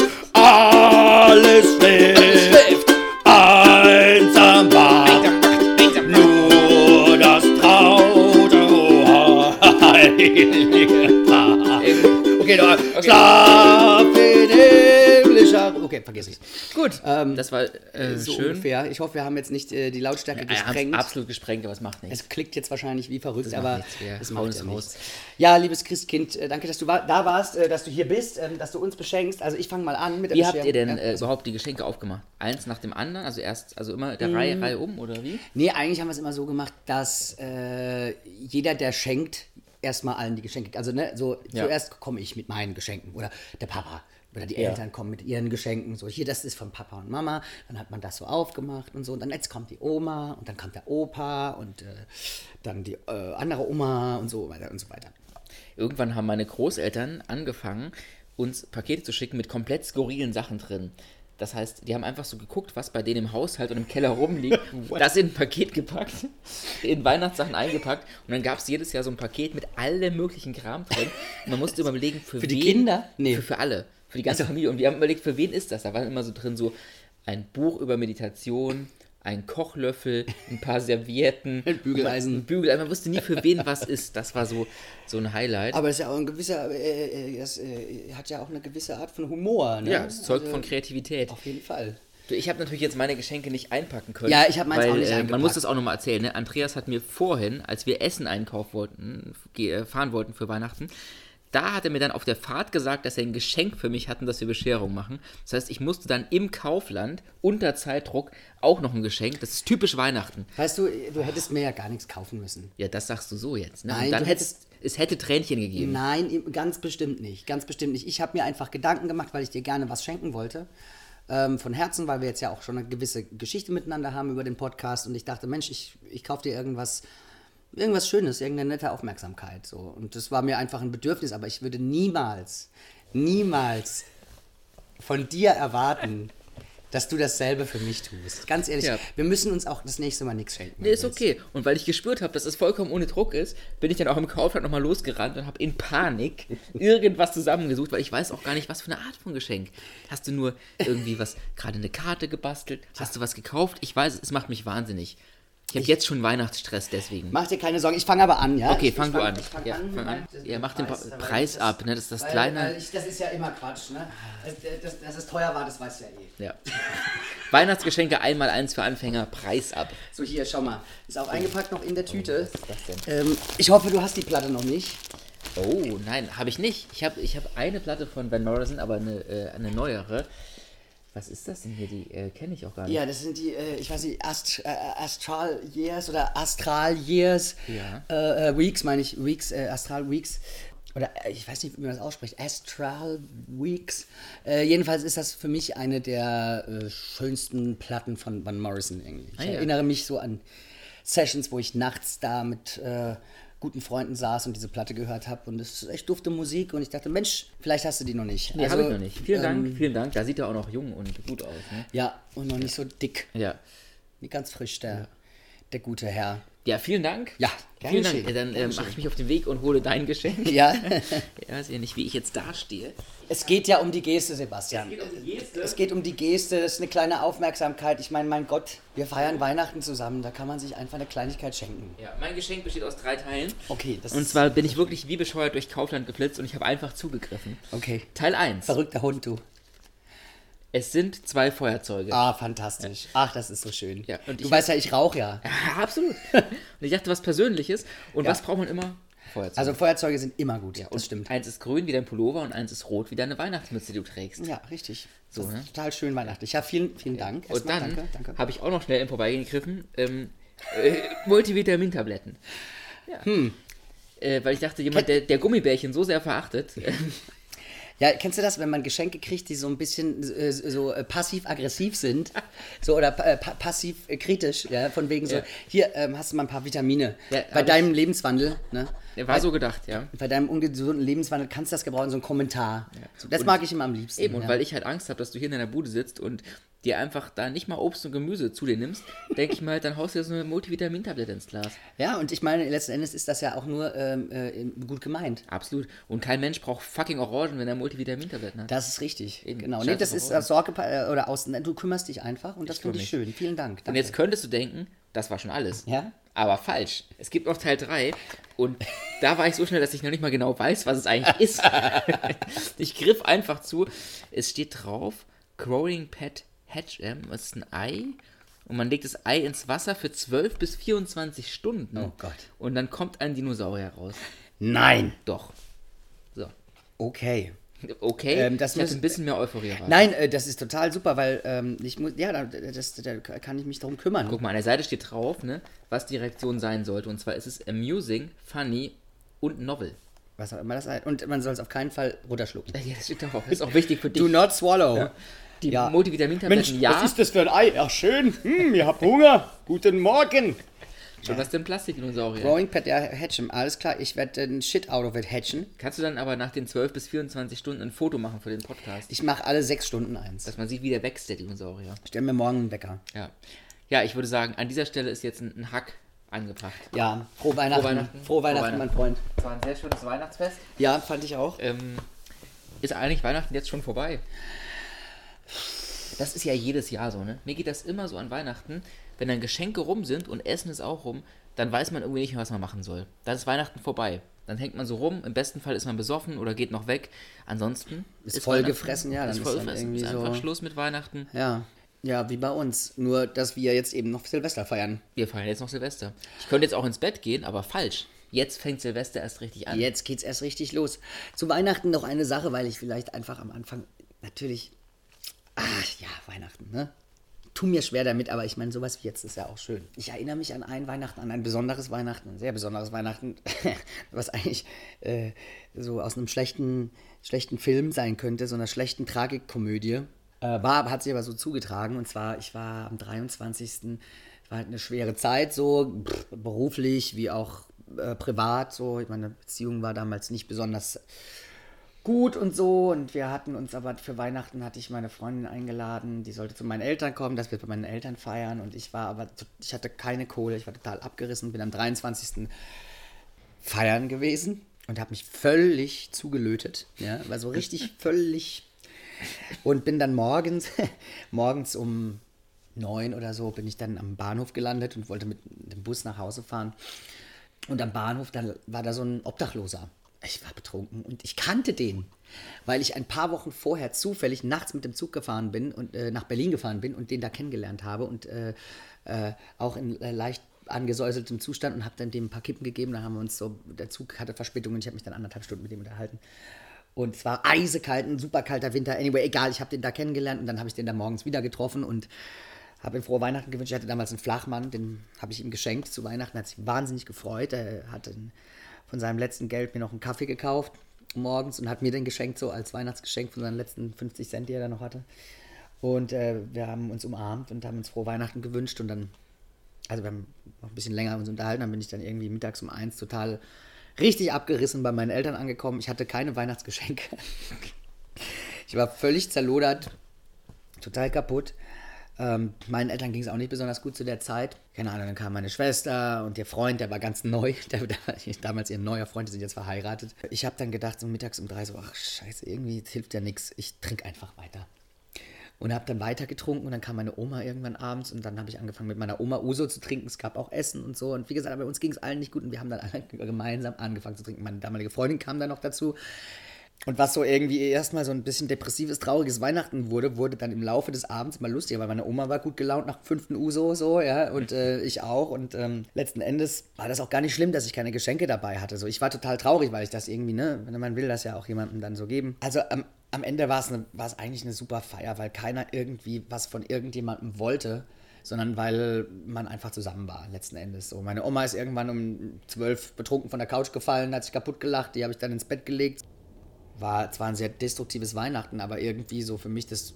Ähm, das war äh, So schön. ungefähr. Ich hoffe, wir haben jetzt nicht äh, die Lautstärke Ja, gesprengt. absolut gesprengt, aber es macht nichts. Es klickt jetzt wahrscheinlich wie verrückt, Das aber nichts, wir es macht es ja nichts. Ja, liebes Christkind, äh, danke, dass du wa da warst, äh, dass du hier bist, ähm, dass du uns beschenkst. Also ich fange mal an mit der Wie habt ihr denn Ja. äh, überhaupt die Geschenke aufgemacht? Eins nach dem anderen? Also erst, also immer der Mhm. Reihe, Reihe um, oder wie? Nee, eigentlich haben wir es immer so gemacht, dass äh, jeder, der schenkt, erstmal allen die Geschenke. Also, ne, so Ja. zuerst komme ich mit meinen Geschenken oder der Papa. Oder die Ja. Eltern kommen mit ihren Geschenken. So, hier, das ist von Papa und Mama. Dann hat man das so aufgemacht und so. Und dann jetzt kommt die Oma und dann kommt der Opa und äh, dann die äh, andere Oma und so weiter und so weiter. Irgendwann haben meine Großeltern angefangen, uns Pakete zu schicken mit komplett skurrilen Sachen drin. Das heißt, die haben einfach so geguckt, was bei denen im Haushalt und im Keller rumliegt, das in ein Paket gepackt, in Weihnachtssachen eingepackt und dann gab es jedes Jahr so ein Paket mit allem möglichen Kram drin. Und man musste immer überlegen, für, Für die wen, Kinder? Nee. Für, für alle, für die ganze Familie. Und wir haben überlegt, für wen ist das? Da waren immer so drin so ein Buch über Meditation, ein Kochlöffel, ein paar Servietten, Ein Bügeleisen. Ein Bügel. Man wusste nie, für wen was ist. Das war so, so ein Highlight. Aber es ist ja auch ein gewisser, äh, äh, das äh, hat ja auch eine gewisse Art von Humor. Ne? Ja, es zeugt Also, von Kreativität. Auf jeden Fall. Ich habe natürlich jetzt meine Geschenke nicht einpacken können. Ja, ich habe meins weil, auch nicht äh, Man eingepackt. muss das auch nochmal erzählen. Ne? Andreas hat mir vorhin, als wir Essen einkaufen wollten, fahren wollten für Weihnachten, da hat er mir dann auf der Fahrt gesagt, dass er ein Geschenk für mich hat und dass wir Bescherung machen. Das heißt, ich musste dann im Kaufland unter Zeitdruck auch noch ein Geschenk. Das ist typisch Weihnachten. Weißt du, du hättest mir ja gar nichts kaufen müssen. Ja, das sagst du so jetzt. Ne? Nein, dann hättest es hätte Tränchen gegeben. Nein, ganz bestimmt nicht. Ganz bestimmt nicht. Ich habe mir einfach Gedanken gemacht, weil ich dir gerne was schenken wollte. Ähm, von Herzen, weil wir jetzt ja auch schon eine gewisse Geschichte miteinander haben über den Podcast. Und ich dachte, Mensch, ich, ich kaufe dir irgendwas, irgendwas Schönes, irgendeine nette Aufmerksamkeit. So. Und das war mir einfach ein Bedürfnis, aber ich würde niemals, niemals von dir erwarten, dass du dasselbe für mich tust. Ganz ehrlich, Ja. wir müssen uns auch das nächste Mal nichts schenken. Nee, ist okay. Und weil ich gespürt habe, dass es vollkommen ohne Druck ist, bin ich dann auch im Kaufland nochmal losgerannt und habe in Panik irgendwas zusammengesucht, weil ich weiß auch gar nicht, was für eine Art von Geschenk. Hast du nur irgendwie was, gerade eine Karte gebastelt? Hast du was gekauft? Ich weiß, es macht mich wahnsinnig. Ich habe jetzt schon Weihnachtsstress deswegen. Mach dir keine Sorgen, ich fange aber an, ja? Okay, Ich- fang ich du an. Ich fang Ja, an fang an. Ja, mach den Preis, Preis das- ab, ne? Das ist das weil, kleine- Weil ich, das ist ja immer Quatsch, ne? Das, das, dass es teuer war, das weißt du ja eh. Ja. Weihnachtsgeschenke einmal eins für Anfänger, Preis ab. So, hier, schau mal. Ist auch eingepackt noch in der Tüte. Was ist das denn? Ähm, ich hoffe, du hast die Platte noch nicht. Oh, nein, habe ich nicht. Ich habe ich hab eine Platte von Van Morrison, aber eine, äh, eine neuere. Was ist das denn hier? Die äh, kenne ich auch gar nicht. Ja, das sind die, äh, ich weiß nicht, Ast äh, Astral Years oder Astral Years. Ja. Äh, äh, Weeks meine ich, Weeks, äh, Astral Weeks. Oder ich weiß nicht, wie man das ausspricht. Astral Weeks. Jedenfalls ist das für mich eine der schönsten Platten von Van Morrison irgendwie. Ich Ah, ja. erinnere mich so an Sessions, wo ich nachts da mit äh, guten Freunden saß und diese Platte gehört habe. Und es ist echt dufte Musik. Und ich dachte, Mensch, vielleicht hast du die noch nicht. Nee, Also, habe ich noch nicht. Vielen ähm, Dank, vielen Dank. Da sieht er auch noch jung und gut aus. Ne? Ja, und noch nicht so dick. Ja. Nee, Ganz frisch, der, der gute Herr. Ja, vielen Dank. Ja, vielen Dank. geschehen. Dann äh, mache ich mich auf den Weg und hole dein Geschenk. Ja, Ich weiß ja nicht, wie ich jetzt dastehe. Es geht ja um die Geste, Sebastian. Es geht um die Geste. Es geht um die Geste, das ist eine kleine Aufmerksamkeit. Ich meine, mein Gott, wir feiern Weihnachten zusammen, da kann man sich einfach eine Kleinigkeit schenken. Ja, mein Geschenk besteht aus drei Teilen. Okay, das Und ist zwar bin ich wirklich wie bescheuert durch Kaufland geflitzt und ich habe einfach zugegriffen. okay. Teil 1. Verrückter Hund, du. Es sind zwei Feuerzeuge. Ah, fantastisch. Ach, das ist so schön. Ja, und du ich weißt ja, ich rauche ja. Ja, absolut. und ich dachte, was Persönliches. Und Ja. was braucht man immer? Feuerzeug. Also Feuerzeuge sind immer gut, und das stimmt. Eins ist grün wie dein Pullover und eins ist rot wie deine Weihnachtsmütze, die du trägst. Ja, richtig. So, ne? Total schön weihnachtlich. Ja, vielen, vielen Dank. Und Erstmal dann habe ich auch noch schnell im Vorbeigehen gegriffen, ähm, äh, Multivitamintabletten. Ja. Hm. Äh, weil ich dachte, jemand, der, der Gummibärchen so sehr verachtet, Ja, kennst du das, wenn man Geschenke kriegt, die so ein bisschen äh, so äh, passiv-aggressiv sind? So oder äh, pa passiv-kritisch, ja, von wegen so, Ja. hier ähm, hast du mal ein paar Vitamine. Ja, Bei deinem Lebenswandel, ne? Der war so gedacht, ja. Bei deinem ungesunden Lebenswandel kannst du das gebrauchen, so ein Kommentar. So, das mag ich immer am liebsten. Eben, und ja. weil ich halt Angst habe, dass du hier in deiner Bude sitzt und dir einfach da nicht mal Obst und Gemüse zu dir nimmst, denke ich mal, dann haust du dir so eine Multivitamintablette ins Glas. Ja, und ich meine, letzten Endes ist das ja auch nur ähm, äh, gut gemeint. Absolut. Und kein Mensch braucht fucking Orangen, wenn er Multivitamintabletten hat. Das ist richtig. Eben. Genau. Scheiß Nee, das ist äh, Sorge äh, oder aus. Du kümmerst dich einfach und das finde ich schön. Vielen Dank. Und Danke. jetzt könntest du denken, das war schon alles. Ja? Aber falsch. Es gibt noch Teil 3 und da war ich so schnell, dass ich noch nicht mal genau weiß, was es eigentlich ist. ich griff einfach zu. Es steht drauf, Growing Pet Hatch, das ist ein Ei. Und man legt das Ei ins Wasser für 12 bis 24 Stunden. Oh Gott. Und dann kommt ein Dinosaurier raus. Nein. Doch. So. Okay. Okay, Ähm, das ich muss- ein bisschen mehr Euphorie erwartet. Nein, äh, das ist total super, weil ähm, ich muss, ja, da, das, da kann ich mich darum kümmern. Guck mal, an der Seite steht drauf, ne, was die Reaktion sein sollte. Und zwar ist es amusing, funny und novel. Was auch immer das heißt. Und man soll es auf keinen Fall runterschlucken. Ja, das steht drauf. Ist auch wichtig für dich. Do not swallow. Die Ja. Multivitamintabletten, ja. das für ein Ei? Ach schön. Hm, ihr habt Hunger. Guten Morgen. Schon was denn Plastikdinosaurier? Growing Pet, ja, hatchen. Alles klar, ich werde den Shit out of it hatchen. Kannst du dann aber nach den 12 bis 24 Stunden ein Foto machen für den Podcast? Ich mache alle sechs Stunden eins. Dass man sieht, wie der wächst, der Dinosaurier. Stell mir morgen einen Wecker. Ja. Ja, ich würde sagen, an dieser Stelle ist jetzt ein, ein Hack angebracht. Ja, frohe Weihnachten. Frohe Weihnachten. Frohe Weihnachten, mein Freund. Es war ein sehr schönes Weihnachtsfest. Ja, fand ich auch. Ähm, ist eigentlich Weihnachten jetzt schon vorbei? Das ist ja jedes Jahr so, ne? Mir geht das immer so an Weihnachten, wenn dann Geschenke rum sind und Essen ist auch rum, dann weiß man irgendwie nicht mehr, was man machen soll. Dann ist Weihnachten vorbei. Dann hängt man so rum, im besten Fall ist man besoffen oder geht noch weg. Ansonsten Ist Weihnachten- vollgefressen, ja, dann Ist ist dann vollgefressen. irgendwie Ist einfach so- Schluss mit Weihnachten. Ja. Ja, wie bei uns. Nur, dass wir jetzt eben noch Silvester feiern. Wir feiern jetzt noch Silvester. Ich könnte jetzt auch ins Bett gehen, aber falsch. Jetzt fängt Silvester erst richtig an. Jetzt geht's erst richtig los. Zu Weihnachten noch eine Sache, weil ich vielleicht einfach am Anfang natürlich. Ach ja, Weihnachten, ne? Tu mir schwer damit, aber ich meine, sowas wie jetzt ist ja auch schön. Ich erinnere mich an ein Weihnachten, an ein besonderes Weihnachten, ein sehr besonderes Weihnachten, was eigentlich äh, so aus einem schlechten, schlechten Film sein könnte, so einer schlechten Tragikkomödie. Äh, war, hat sich aber so zugetragen. Und zwar, ich war am 23. war halt eine schwere Zeit, so pff, beruflich wie auch äh, privat. So, meine Beziehung war damals nicht besonders gut und so. Und wir hatten uns aber für Weihnachten hatte ich meine Freundin eingeladen, die sollte zu meinen Eltern kommen, dass wir bei meinen Eltern feiern. Und ich war aber, ich hatte keine Kohle, ich war total abgerissen, bin am 23. feiern gewesen und habe mich völlig zugelötet. Ja, war so richtig völlig. Und bin dann morgens, morgens um neun oder so, bin ich dann am Bahnhof gelandet und wollte mit dem Bus nach Hause fahren. Und am Bahnhof, dann war da so ein Obdachloser. Ich war betrunken und ich kannte den, weil ich ein paar Wochen vorher zufällig nachts mit dem Zug gefahren bin und äh, nach Berlin gefahren bin und den da kennengelernt habe und äh, äh, auch in äh, leicht angesäuseltem Zustand und habe dann dem ein paar Kippen gegeben. Dann haben wir uns so, der Zug hatte Verspätung und ich habe mich dann anderthalb Stunden mit ihm unterhalten. Und es war eisekalt, ein super kalter Winter. Anyway, egal, ich habe den da kennengelernt und dann habe ich den da morgens wieder getroffen und habe ihm frohe Weihnachten gewünscht. Ich hatte damals einen Flachmann, den habe ich ihm geschenkt zu Weihnachten. Hat sich wahnsinnig gefreut. Er hatte von seinem letzten Geld mir noch einen Kaffee gekauft morgens und hat mir den geschenkt, so als Weihnachtsgeschenk von seinen letzten 50 Cent, die er da noch hatte. Und äh, wir haben uns umarmt und haben uns frohe Weihnachten gewünscht und dann, also wir haben noch ein bisschen länger uns unterhalten, dann bin ich dann irgendwie mittags um eins total richtig abgerissen bei meinen Eltern angekommen. Ich hatte keine Weihnachtsgeschenke. ich war völlig zerlodert, total kaputt. Ähm, meinen Eltern ging es auch nicht besonders gut zu der Zeit. Keine Ahnung, dann kam meine Schwester und ihr Freund, der war ganz neu. Der, der damals ihr neuer Freund, die sind jetzt verheiratet. Ich habe dann gedacht, so mittags um drei, so, ach scheiße, irgendwie hilft ja nichts. Ich trinke einfach weiter. Und habe dann weiter getrunken und dann kam meine Oma irgendwann abends und dann habe ich angefangen mit meiner Oma Uso zu trinken. Es gab auch Essen und so. Und wie gesagt, bei uns ging es allen nicht gut und wir haben dann alle gemeinsam angefangen zu trinken. Meine damalige Freundin kam dann noch dazu. Und was so irgendwie erstmal so ein bisschen depressives, trauriges Weihnachten wurde, wurde dann im Laufe des Abends mal lustiger, weil meine Oma war gut gelaunt nach fünften Uso so, ja, und äh, ich auch. Und ähm, letzten Endes war das auch gar nicht schlimm, dass ich keine Geschenke dabei hatte. So, ich war total traurig, weil ich das irgendwie, ne, man will das ja auch jemandem dann so geben. Also am, am Ende war es es eigentlich eine super Feier, weil keiner irgendwie was von irgendjemandem wollte sondern weil man einfach zusammen war, letzten Endes. So, meine Oma ist irgendwann um zwölf betrunken von der Couch gefallen, hat sich kaputt gelacht, die habe ich dann ins Bett gelegt. War zwar ein sehr destruktives Weihnachten, aber irgendwie so für mich das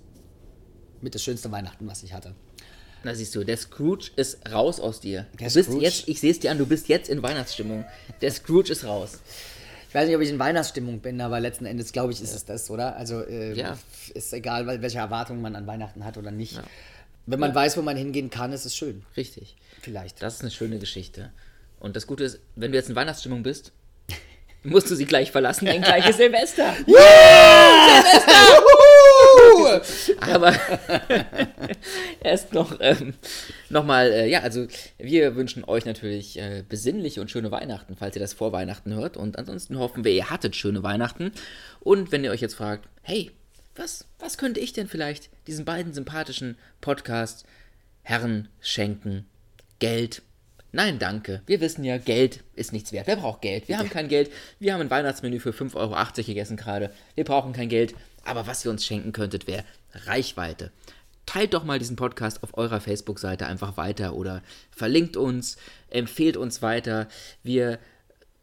mit das schönste Weihnachten, was ich hatte. Na siehst du, der Scrooge ist raus aus dir. Der du bist Scrooge? jetzt, ich sehe es dir an, du bist jetzt in Weihnachtsstimmung. Der Scrooge ist raus. Ich weiß nicht, ob ich in Weihnachtsstimmung bin, aber letzten Endes glaube ich, ist es das, oder? Also äh, Ja. ist egal, welche Erwartungen man an Weihnachten hat oder nicht. Wenn man weiß, wo man hingehen kann, ist es schön. Richtig. Vielleicht. Das ist eine schöne Geschichte. Und das Gute ist, wenn du jetzt in Weihnachtsstimmung bist, musst du sie gleich verlassen, denn gleich ist Silvester. Aber erst noch, ähm, noch mal, äh, ja, also wir wünschen euch natürlich äh, besinnliche und schöne Weihnachten, falls ihr das vor Weihnachten hört. Und ansonsten hoffen wir, ihr hattet schöne Weihnachten. Und wenn ihr euch jetzt fragt, hey, was, was könnte ich denn vielleicht diesen beiden sympathischen Podcast Herren schenken? Geld? Nein, danke. Wir wissen ja, Geld ist nichts wert. Wer braucht Geld? Wir haben kein Geld. Wir haben ein Weihnachtsmenü für 5,80 Euro gegessen gerade. Wir brauchen kein Geld. Aber was ihr uns schenken könntet, wäre Reichweite. Teilt doch mal diesen Podcast auf eurer Facebook-Seite einfach weiter oder verlinkt uns, empfehlt uns weiter. Wir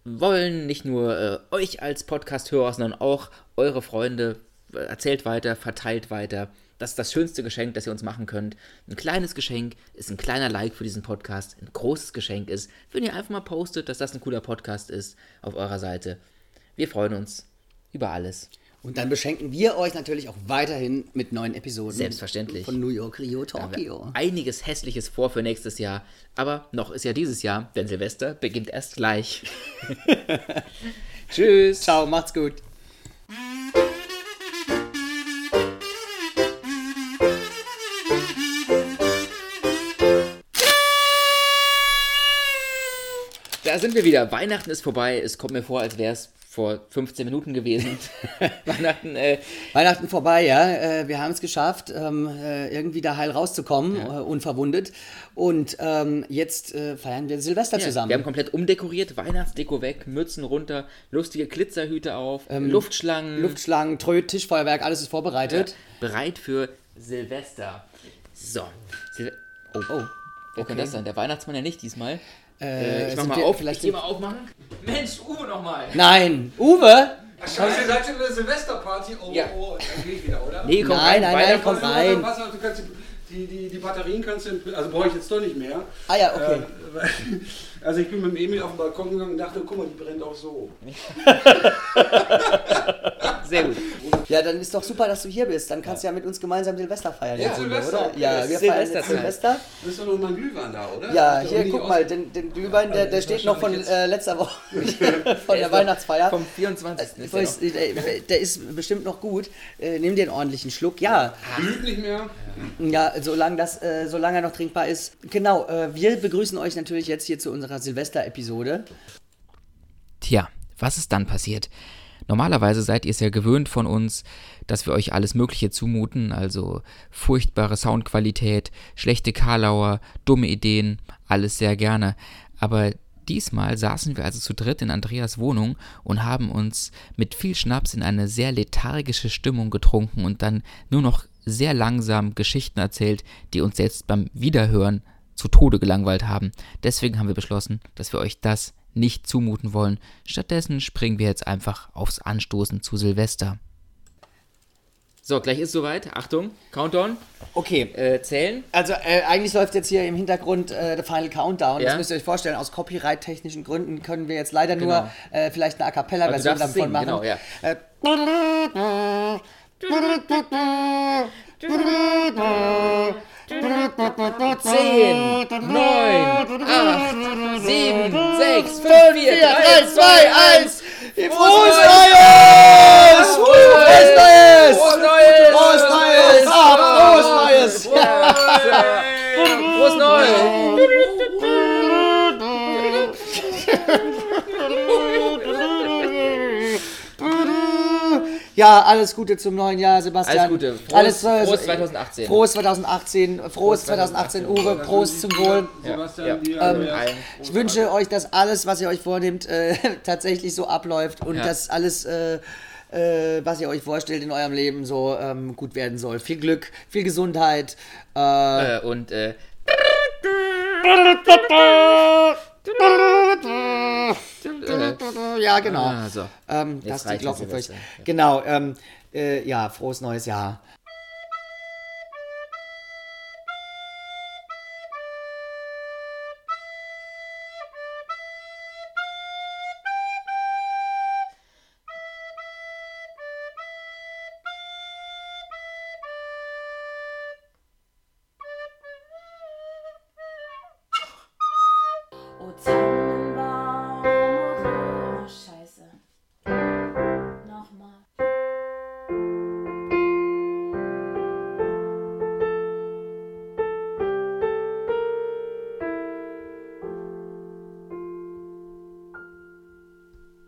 wollen nicht nur äh, euch als Podcast-Hörer, sondern auch eure Freunde. Äh, Erzählt weiter, verteilt weiter. Das ist das schönste Geschenk, das ihr uns machen könnt. Ein kleines Geschenk ist ein kleiner Like für diesen Podcast. Ein großes Geschenk ist, wenn ihr einfach mal postet, dass das ein cooler Podcast ist auf eurer Seite. Wir freuen uns über alles. Und dann beschenken wir euch natürlich auch weiterhin mit neuen Episoden. Selbstverständlich. Von New York, Rio, Tokio. einiges Hässliches vor für nächstes Jahr. Aber noch ist ja dieses Jahr, denn Silvester beginnt erst gleich. Tschüss. Ciao, macht's gut. Da sind wir wieder. Weihnachten ist vorbei. Es kommt mir vor, als wäre es vor 15 Minuten gewesen. Weihnachten, äh, Weihnachten vorbei, ja. Äh, wir haben es geschafft, ähm, äh, irgendwie da heil rauszukommen, äh, unverwundet. Und ähm, jetzt feiern wir Silvester ja, zusammen. wir haben komplett umdekoriert. Weihnachtsdeko weg, Mützen runter, lustige Glitzerhüte auf, Ähm, Luftschlangen. Luftschlangen, Tröd, Tischfeuerwerk, alles ist vorbereitet. bereit für Silvester. So. Sil oh. oh. Wer kann das sein? Der Weihnachtsmann ja nicht diesmal. Äh, ich mach sind mal wir auf. vielleicht ich mal aufmachen. Mensch, Uwe nochmal. Nein, Uwe! Scheiße, ihr seid schon bei der Silvesterparty. Oh, Ja. oh, dann geh ich wieder, oder? Nee, komm Nein, rein. nein, nein, komm rein. Wasser, du kannst die, die, die Batterien kannst du, also brauche ich jetzt doch nicht mehr. Ah ja, okay. Äh, weil- also ich bin mit dem Emil auf den Balkon gegangen und dachte, guck mal, die brennt auch so. Sehr gut. Ja, dann ist doch super, dass du hier bist. Dann kannst du ja mit uns gemeinsam Silvester feiern. Ja, jetzt, Silvester, oder? Ja, wir feiern jetzt. Silvester. Du bist doch noch mal ein Glühwein da, oder? Ja, hier, guck mal, den, den Glühwein, der, der das steht noch von äh, letzter Woche, von der Weihnachtsfeier. Vom 24. ist Ich der der, der ist bestimmt noch gut. Äh, nimm dir einen ordentlichen Schluck. Ja, Glüht nicht mehr. ja, solange das, äh, solange er noch trinkbar ist. Genau, äh, wir begrüßen euch natürlich jetzt hier zu unserer Silvester-Episode. Tja, was ist dann passiert? Normalerweise seid ihr es ja gewöhnt von uns, dass wir euch alles Mögliche zumuten, also furchtbare Soundqualität, schlechte Karlauer, dumme Ideen, alles sehr gerne. Aber diesmal saßen wir also zu dritt in Andreas Wohnung und haben uns mit viel Schnaps in eine sehr lethargische Stimmung getrunken und dann nur noch sehr langsam Geschichten erzählt, die uns jetzt beim Wiederhören zu Tode gelangweilt haben. Deswegen haben wir beschlossen, dass wir euch das nicht zumuten wollen. Stattdessen springen wir jetzt einfach aufs Anstoßen zu Silvester. So, gleich ist soweit. Achtung, Countdown. Okay. Äh, zählen. Also äh, eigentlich läuft jetzt hier im Hintergrund äh, der Final Countdown. Ja. Das müsst ihr euch vorstellen. Aus Copyright-technischen Gründen können wir jetzt leider Genau. nur äh, vielleicht eine A Cappella-Version darfst davon singen, machen. genau, ja. Zehn, neun, acht, sieben, sechs, fünf, vier, drei, zwei, eins. Frohes Neues! Frohes Neues! Frohes Neues! Frohes Neues! Frohes Neues! Frohes Neues! Ja, alles Gute zum neuen Jahr, Sebastian. Alles Gute. Frohes- alles, äh, frohes 2018. Frohes 2018. Frohes 2018, Uwe. Prost zum Wohl. Sebastian, Ja. Ähm. Ich wünsche euch, dass alles, was ihr euch vornehmt, äh, tatsächlich so abläuft und Ja. dass alles, äh, äh, was ihr euch vorstellt in eurem Leben, so ähm, gut werden soll. Viel Glück, viel Gesundheit. Äh, Äh, und Ja, genau. Ah, so. Ähm, das die das Silvester. durch. Genau, ähm, äh, ja, frohes neues Jahr.